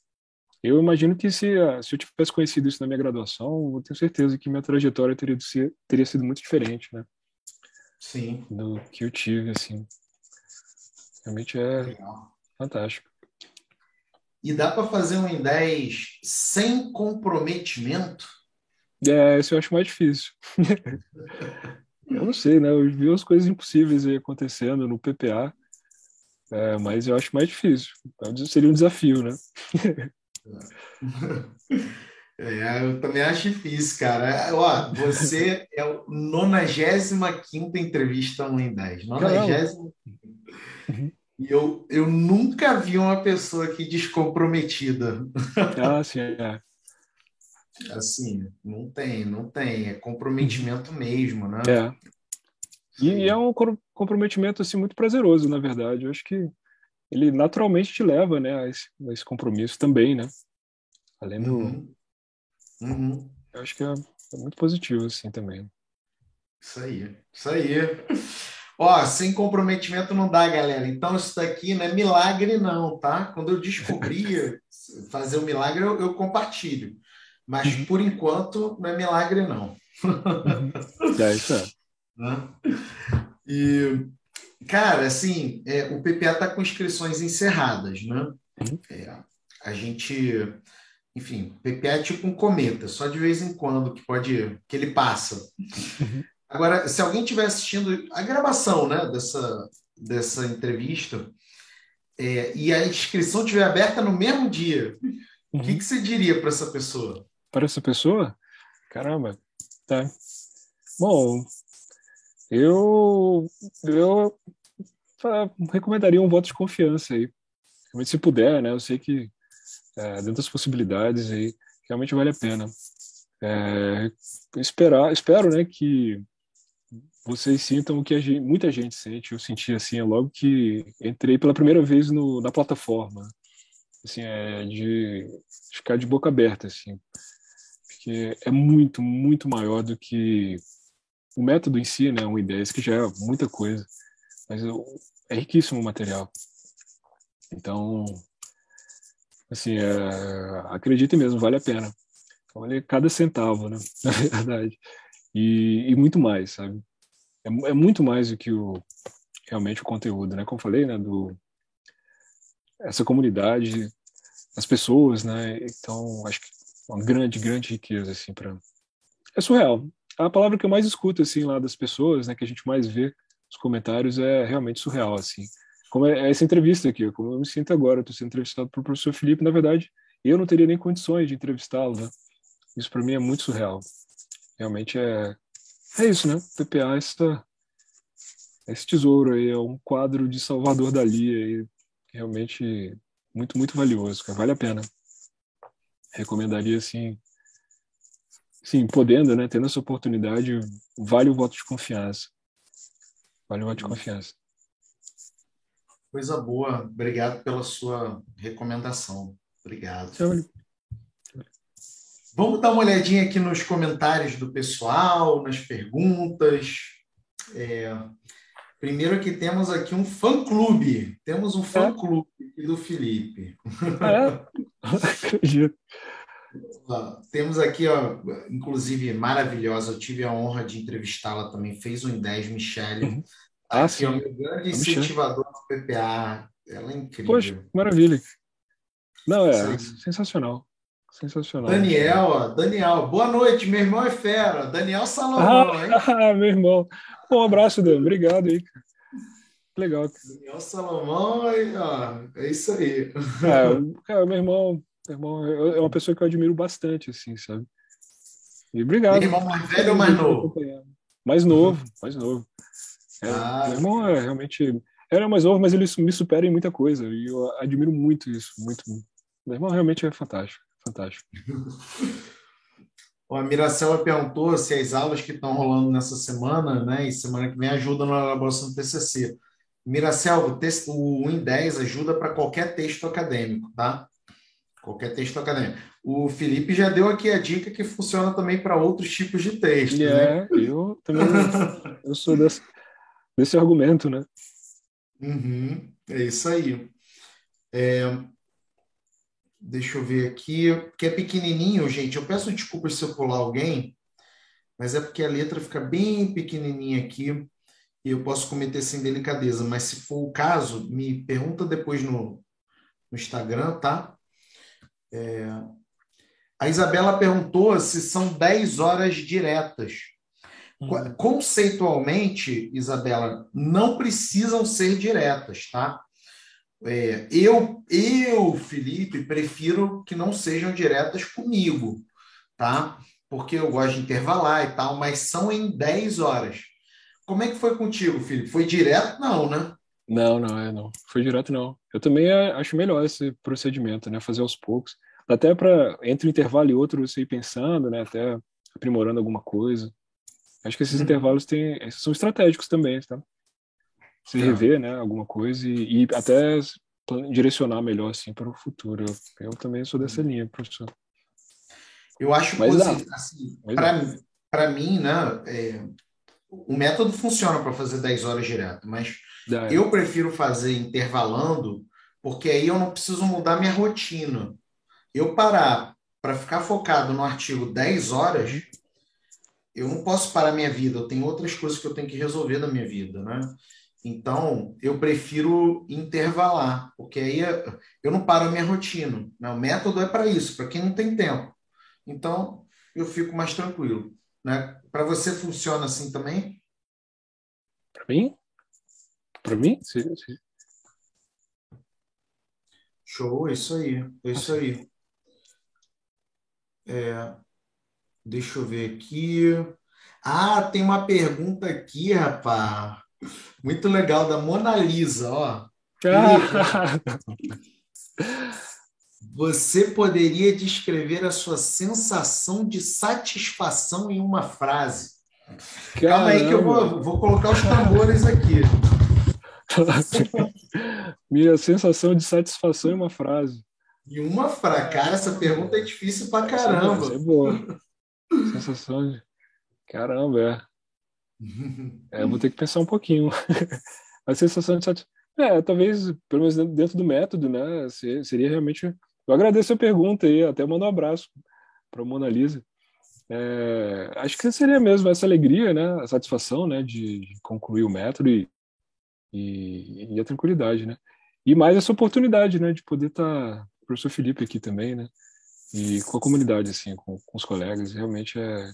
Eu imagino que se, se eu tivesse conhecido isso na minha graduação, eu tenho certeza que minha trajetória teria, teria sido muito diferente, né? Sim. Do que eu tive, assim. Realmente é Legal. fantástico. E dá para fazer um em 10 sem comprometimento? É, isso eu acho mais difícil. eu não sei, né? Eu vi as coisas impossíveis aí acontecendo no PPA, é, mas eu acho mais difícil. Então, seria um desafio, né? É, eu também acho difícil, cara. Ó, você é o 95 entrevista 1 em 10. 95. Uhum. E eu, eu nunca vi uma pessoa aqui descomprometida. Ah, sim, é. Assim, não tem, não tem. É comprometimento mesmo, né? É. E é um comprometimento assim muito prazeroso, na verdade. Eu acho que ele naturalmente te leva, né, a esse, a esse compromisso também, né? Além do, uhum. Uhum. eu acho que é, é, muito positivo assim também. Isso aí, isso aí. Ó, sem comprometimento não dá, galera. Então isso daqui não é milagre não, tá? Quando eu descobri fazer o um milagre, eu, eu compartilho. Mas uhum. por enquanto não é milagre não. Uhum. É isso é. Né? E, cara, assim, é, o PPA está com inscrições encerradas, né? Uhum. É, a gente, enfim, PPA é tipo um cometa, só de vez em quando que pode, que ele passa. Uhum. Agora, se alguém estiver assistindo a gravação, né, dessa, dessa entrevista, é, e a inscrição estiver aberta no mesmo dia, o que, uhum. que você diria para essa pessoa? Para essa pessoa? Caramba, tá. Bom, eu, eu recomendaria um voto de confiança aí. Realmente, se puder, né? Eu sei que é, dentro das possibilidades aí, realmente vale a pena. É, esperar, espero, né, que vocês sintam o que gente, muita gente sente. Eu senti assim logo que entrei pela primeira vez no, na plataforma, assim, é de ficar de boca aberta, assim, porque é muito, muito maior do que o método em si, né, ideia, isso que já é muita coisa, mas é riquíssimo o material. Então, assim, é, acredite mesmo, vale a pena. Vale cada centavo, né, na verdade. E, e muito mais, sabe? É, é, muito mais do que o realmente o conteúdo, né? Como falei, né, do essa comunidade, as pessoas, né? Então, acho que uma grande, grande riqueza assim para é surreal a palavra que eu mais escuto assim lá das pessoas, né, que a gente mais vê nos comentários é realmente surreal assim. Como é, é essa entrevista aqui, como eu me sinto agora, estou sendo entrevistado pelo professor Felipe, na verdade, eu não teria nem condições de entrevistá-lo, né? Isso para mim é muito surreal. Realmente é é isso, né? PPA essa esse tesouro aí é um quadro de Salvador Dali aí, realmente muito muito valioso, cara. vale a pena. Recomendaria assim sim, podendo, né, tendo essa oportunidade, vale o voto de confiança. Vale o voto de confiança. Coisa boa. Obrigado pela sua recomendação. Obrigado. Vamos dar uma olhadinha aqui nos comentários do pessoal, nas perguntas. É, primeiro que temos aqui um fã-clube. Temos um fã-clube do Felipe. É? Acredito. Temos aqui, ó, inclusive maravilhosa, eu tive a honra de entrevistá-la também, fez um em 10, Michele. Uhum. Ah, aqui, sim. Ó, meu grande incentivador do PPA. Ela é incrível. Poxa, maravilha. Não, é sim. sensacional. Sensacional. Daniel, ó, Daniel, boa noite, meu irmão é fera. Daniel Salomão, ah, hein? Ah, meu irmão. Um abraço, Dan. Obrigado aí, cara. legal. Daniel Salomão, ó, é isso aí. É, cara, meu irmão, meu irmão é uma pessoa que eu admiro bastante, assim, sabe? E obrigado. Meu irmão mais velho ou mais novo? Mais novo, mais novo. É, ah, meu irmão é realmente. Era mais novo, mas ele me supera em muita coisa. E eu admiro muito isso. Muito. Meu irmão realmente é fantástico. Fantástico. a Miracela perguntou se as aulas que estão rolando nessa semana, né, e semana que vem ajudam na elaboração do TCC. Miracel, o, texto, o 1 em 10 ajuda para qualquer texto acadêmico, tá? Qualquer texto acadêmico. O Felipe já deu aqui a dica que funciona também para outros tipos de texto. É, né? eu também eu sou desse, desse argumento, né? Uhum, é isso aí. É, deixa eu ver aqui, que é pequenininho, gente. Eu peço desculpas se eu pular alguém, mas é porque a letra fica bem pequenininha aqui e eu posso cometer sem delicadeza. Mas se for o caso, me pergunta depois no, no Instagram, tá? É... A Isabela perguntou se são 10 horas diretas. Uhum. Conceitualmente, Isabela, não precisam ser diretas, tá? É, eu, eu, Felipe, prefiro que não sejam diretas comigo, tá? Porque eu gosto de intervalar e tal, mas são em 10 horas. Como é que foi contigo, Felipe? Foi direto? Não, né? Não, não, é não. Foi direto não. Eu também acho melhor esse procedimento, né? Fazer aos poucos. Até para entre um intervalo e outro você ir pensando, né? Até aprimorando alguma coisa. Acho que esses uhum. intervalos têm, são estratégicos também, tá? Se rever, né? Alguma coisa e, e até direcionar melhor assim para o futuro. Eu, eu também sou dessa uhum. linha, professor. Eu acho que assim, assim para mim, né? É, o método funciona para fazer 10 horas direto, mas é. eu prefiro fazer intervalando, porque aí eu não preciso mudar minha rotina. Eu parar para ficar focado no artigo 10 horas, uhum. eu não posso parar minha vida, eu tenho outras coisas que eu tenho que resolver da minha vida, né? Então, eu prefiro intervalar, porque aí eu não paro a minha rotina. Né? O método é para isso, para quem não tem tempo. Então, eu fico mais tranquilo. Né? Para você funciona assim também? Para mim? Para mim? Sim, sim. Show, é isso aí. É isso aí. É, deixa eu ver aqui. Ah, tem uma pergunta aqui, rapaz. Muito legal, da Mona Lisa, ó. Você poderia descrever a sua sensação de satisfação em uma frase? Caramba. Calma aí que eu vou, vou colocar os tambores aqui. Minha sensação de satisfação em uma frase. Em uma frase. Cara, essa pergunta é difícil pra caramba. Essa é boa. Sensação de. Caramba, é. É, vou ter que pensar um pouquinho. a sensação de satisfação. É, talvez, pelo menos dentro do método, né? Seria realmente. Eu agradeço a pergunta aí, até mando um abraço para Mona Lisa. É, acho que seria mesmo essa alegria, né? A satisfação, né? De, de concluir o método e, e, e, a tranquilidade, né? E mais essa oportunidade, né? De poder estar tá, o professor Felipe aqui também, né? E com a comunidade, assim, com, com os colegas, realmente é,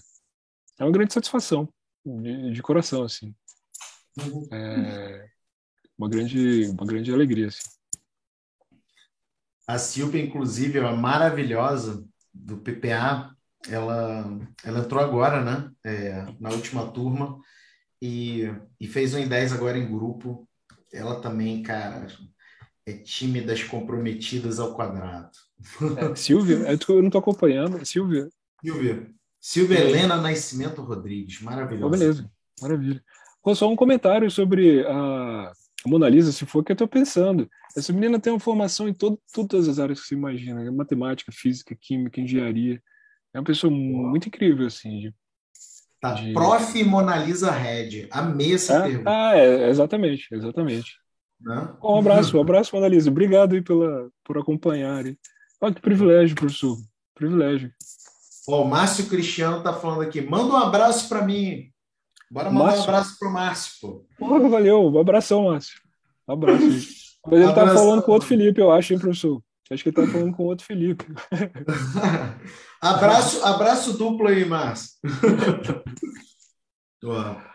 é uma grande satisfação de, de coração, assim. É uma grande, uma grande alegria, assim. A Silvia, inclusive, é maravilhosa do PPA. Ela, ela entrou agora, né? É, na última turma e, e fez um em 10 agora em grupo. Ela também, cara, é tímidas comprometidas ao quadrado. É, Silvia, eu não tô acompanhando. Silvia. Silvia. Silvia Helena Nascimento Rodrigues, maravilhoso. Oh, beleza, maravilha. Pô, só um comentário sobre a Mona Lisa, se for o que eu estou pensando. Essa menina tem uma formação em todo, todas as áreas que você imagina: né? matemática, física, química, engenharia. É uma pessoa muito incrível, assim. De, tá. De... Prof. Mona Lisa Red. Amei essa é? pergunta. Ah, é, exatamente, exatamente. Um abraço, um abraço, Mona Lisa. Obrigado aí pela, por acompanhar. Olha que privilégio, professor. Privilégio. Ó, o Márcio Cristiano está falando aqui. Manda um abraço para mim. Bora mandar Márcio? um abraço pro Márcio, pô. Porra, valeu. Um abração, Márcio. Um abraço. Mas ele tá falando com outro Felipe, eu acho, hein, professor? Acho que ele tá falando com outro Felipe. abraço, abraço duplo aí, Márcio.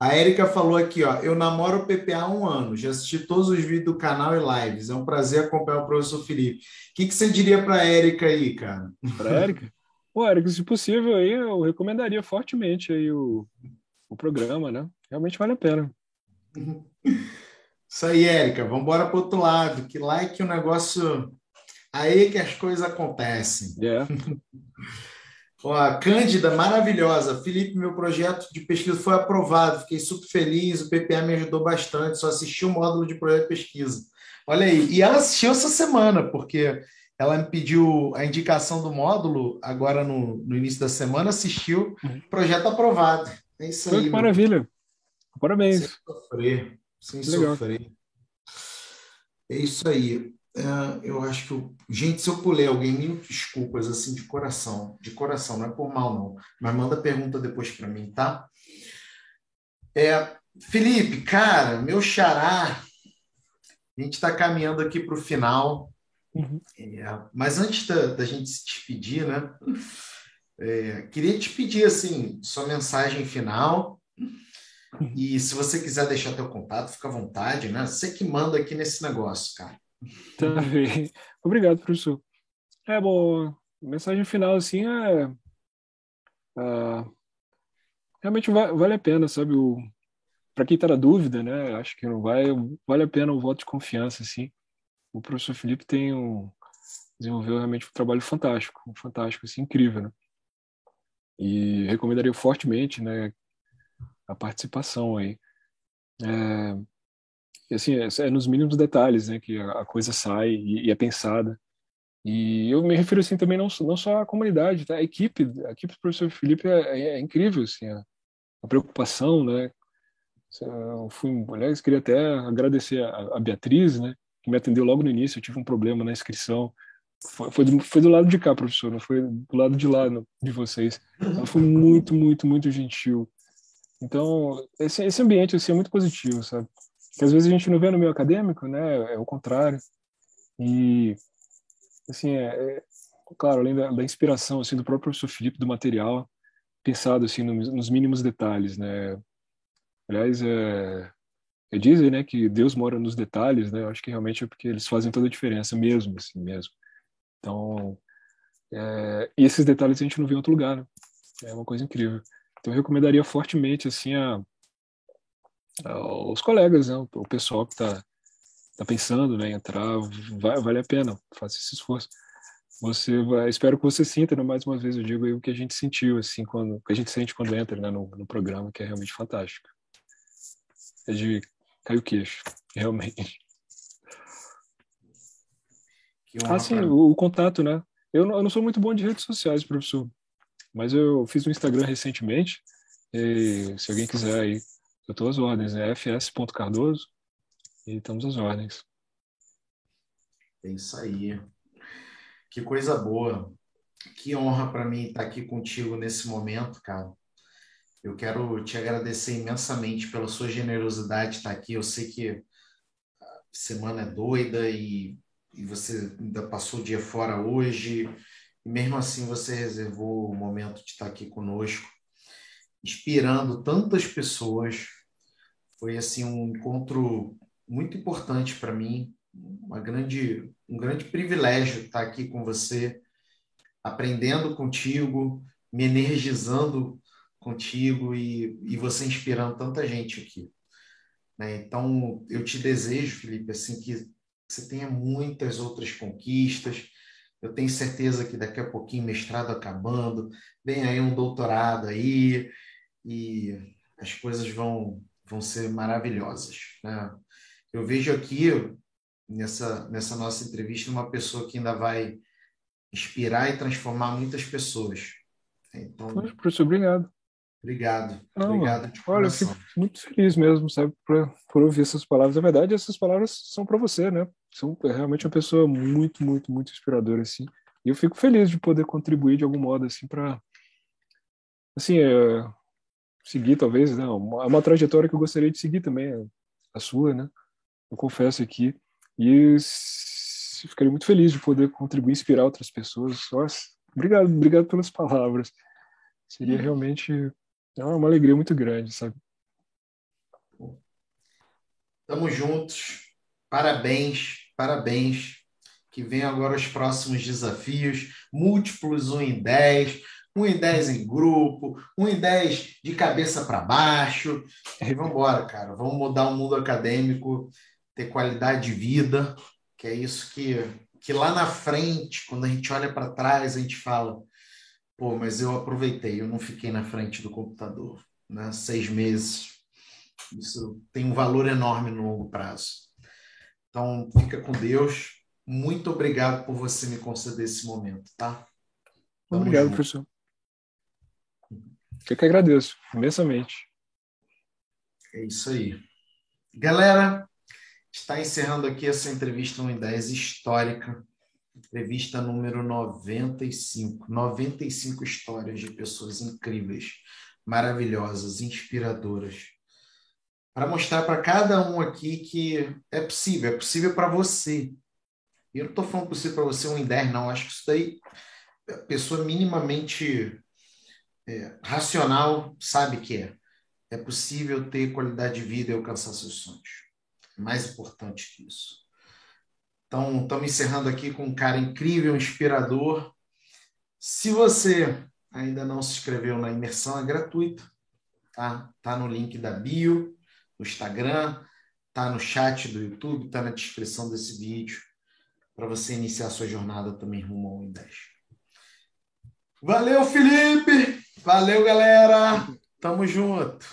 A Érica falou aqui, ó, eu namoro o PPA há um ano, já assisti todos os vídeos do canal e lives, é um prazer acompanhar o professor Felipe. O que, que você diria para a Érica aí, cara? Para a Érica? Pô, Érica, se possível aí, eu recomendaria fortemente aí o, o programa, né? Realmente vale a pena. Isso aí, Érica, vamos embora para outro lado, que lá é que o negócio... Aí que as coisas acontecem. É. Ó, Cândida, maravilhosa. Felipe, meu projeto de pesquisa foi aprovado. Fiquei super feliz. O PPA me ajudou bastante. Só assisti o módulo de projeto de pesquisa. Olha aí. E ela assistiu essa semana, porque ela me pediu a indicação do módulo agora no, no início da semana. Assistiu. Uhum. Projeto aprovado. É isso aí. Maravilha. Parabéns. Sem sofrer. Sem Legal. sofrer. É isso aí. É, eu acho que. Eu... Gente, se eu pulei alguém, mil desculpas, assim, de coração. De coração, não é por mal, não. Mas manda pergunta depois para mim, tá? É, Felipe, cara, meu xará. A gente está caminhando aqui para o final. Uhum. É, mas antes da, da, gente se despedir, né? É, queria te pedir, assim, sua mensagem final. Uhum. E se você quiser deixar teu contato, fica à vontade, né? Você que manda aqui nesse negócio, cara. Tá bem. Obrigado, professor. É, bom, mensagem final, assim, é... é realmente vale a pena, sabe? O... Para quem está na dúvida, né? Acho que não vai, vale a pena o voto de confiança, assim. O professor Felipe tem um... desenvolveu realmente um trabalho fantástico, um fantástico, assim, incrível, né? E recomendaria fortemente, né, a participação aí. É, e, assim, é, é, nos mínimos detalhes, né, que a, coisa sai e, e, é pensada. E eu me refiro assim também não, não só à comunidade, tá? A equipe, a equipe do professor Felipe é, é, é incrível, assim, a, a, preocupação, né? Eu fui, aliás, queria até agradecer a, a, Beatriz, né, me atendeu logo no início. Eu tive um problema na inscrição. Foi, foi, do, foi do lado de cá, professor, não foi do lado de lá no, de vocês. Ela foi muito, muito, muito gentil. Então, esse, esse ambiente assim, é muito positivo, sabe? que às vezes a gente não vê no meio acadêmico, né? É o contrário. E, assim, é, é claro, além da, da, inspiração, assim, do próprio professor Felipe, do material, pensado, assim, no, nos mínimos detalhes, né? Aliás, é, dizem, né, que Deus mora nos detalhes, né? Eu acho que realmente é porque eles fazem toda a diferença mesmo, assim, mesmo. Então, é, e esses detalhes a gente não vê em outro lugar, né? É uma coisa incrível. Então, eu recomendaria fortemente, assim, a os colegas, né, o pessoal que está tá pensando né, em entrar, vai, vale a pena, faça esse esforço. Você vai, espero que você sinta, né, mais uma vez eu digo o que a gente sentiu, assim, quando, que a gente sente quando entra né, no, no programa, que é realmente fantástico. É de cair o queixo, realmente. Ah, sim, o, o, contato, né? Eu não, eu não sou muito bom de redes sociais, professor, mas eu fiz um Instagram recentemente, e se alguém quiser aí eu estou às ordens, é fs.cardoso e estamos às ordens. É isso aí. Que coisa boa. Que honra para mim estar aqui contigo nesse momento, cara. Eu quero te agradecer imensamente pela sua generosidade de estar aqui. Eu sei que a semana é doida e, e você ainda passou o dia fora hoje. E mesmo assim você reservou o momento de estar aqui conosco, inspirando tantas pessoas foi assim um encontro muito importante para mim, uma grande, um grande privilégio estar aqui com você, aprendendo contigo, me energizando contigo e, e você inspirando tanta gente aqui. Né? Então, eu te desejo, Felipe, assim que você tenha muitas outras conquistas. Eu tenho certeza que daqui a pouquinho mestrado acabando, vem aí um doutorado aí e as coisas vão vão ser maravilhosas. Né? Eu vejo aqui, nessa, nessa nossa entrevista, uma pessoa que ainda vai inspirar e transformar muitas pessoas. Então, professor, obrigado. Obrigado. Não, obrigado Olha, eu fico muito feliz mesmo, sabe, por, por ouvir essas palavras. Na verdade, essas palavras são para você, né? São é realmente uma pessoa muito, muito, muito inspiradora, assim. E eu fico feliz de poder contribuir de algum modo, assim, para assim, é, seguir, talvez, né? Uma, uma trajetória que eu gostaria de seguir também, a sua, né? Eu confesso aqui. E ficaria muito feliz de poder contribuir, inspirar outras pessoas. Nossa, obrigado, obrigado pelas palavras. Seria realmente é uma alegria muito grande, sabe? Tamo juntos. Parabéns, parabéns. Que venham agora os próximos desafios, múltiplos 1 em 10, 1 em 10 em grupo, 1 em 10 de cabeça para baixo. E vamos embora, cara. Vamos mudar o mundo acadêmico, ter qualidade de vida, que é isso que, que lá na frente, quando a gente olha para trás, a gente fala: pô, mas eu aproveitei, eu não fiquei na frente do computador, né? Seis meses. Isso tem um valor enorme no longo prazo. Então, fica com Deus. Muito obrigado por você me conceder esse momento, tá? Tamo obrigado, junto. professor. Eu que agradeço, imensamente. É isso aí. Galera, está encerrando aqui essa entrevista 1 em 10 histórica. Entrevista número 95. 95 histórias de pessoas incríveis, maravilhosas, inspiradoras. Para mostrar para cada um aqui que é possível, é possível para você. Eu não estou falando possível para você um em 10, não. Acho que isso daí, a pessoa minimamente é, racional sabe que é. É possível ter qualidade de vida e alcançar seus sonhos. É mais importante que isso. Então, estamos encerrando aqui com um cara incrível, inspirador. Se você ainda não se inscreveu na imersão, é gratuito. Tá? Tá no link da bio, no Instagram, tá no chat do YouTube, tá na descrição desse vídeo, para você iniciar sua jornada também rumo ao 10. Valeu, Felipe! Valeu, galera! Tamo junto!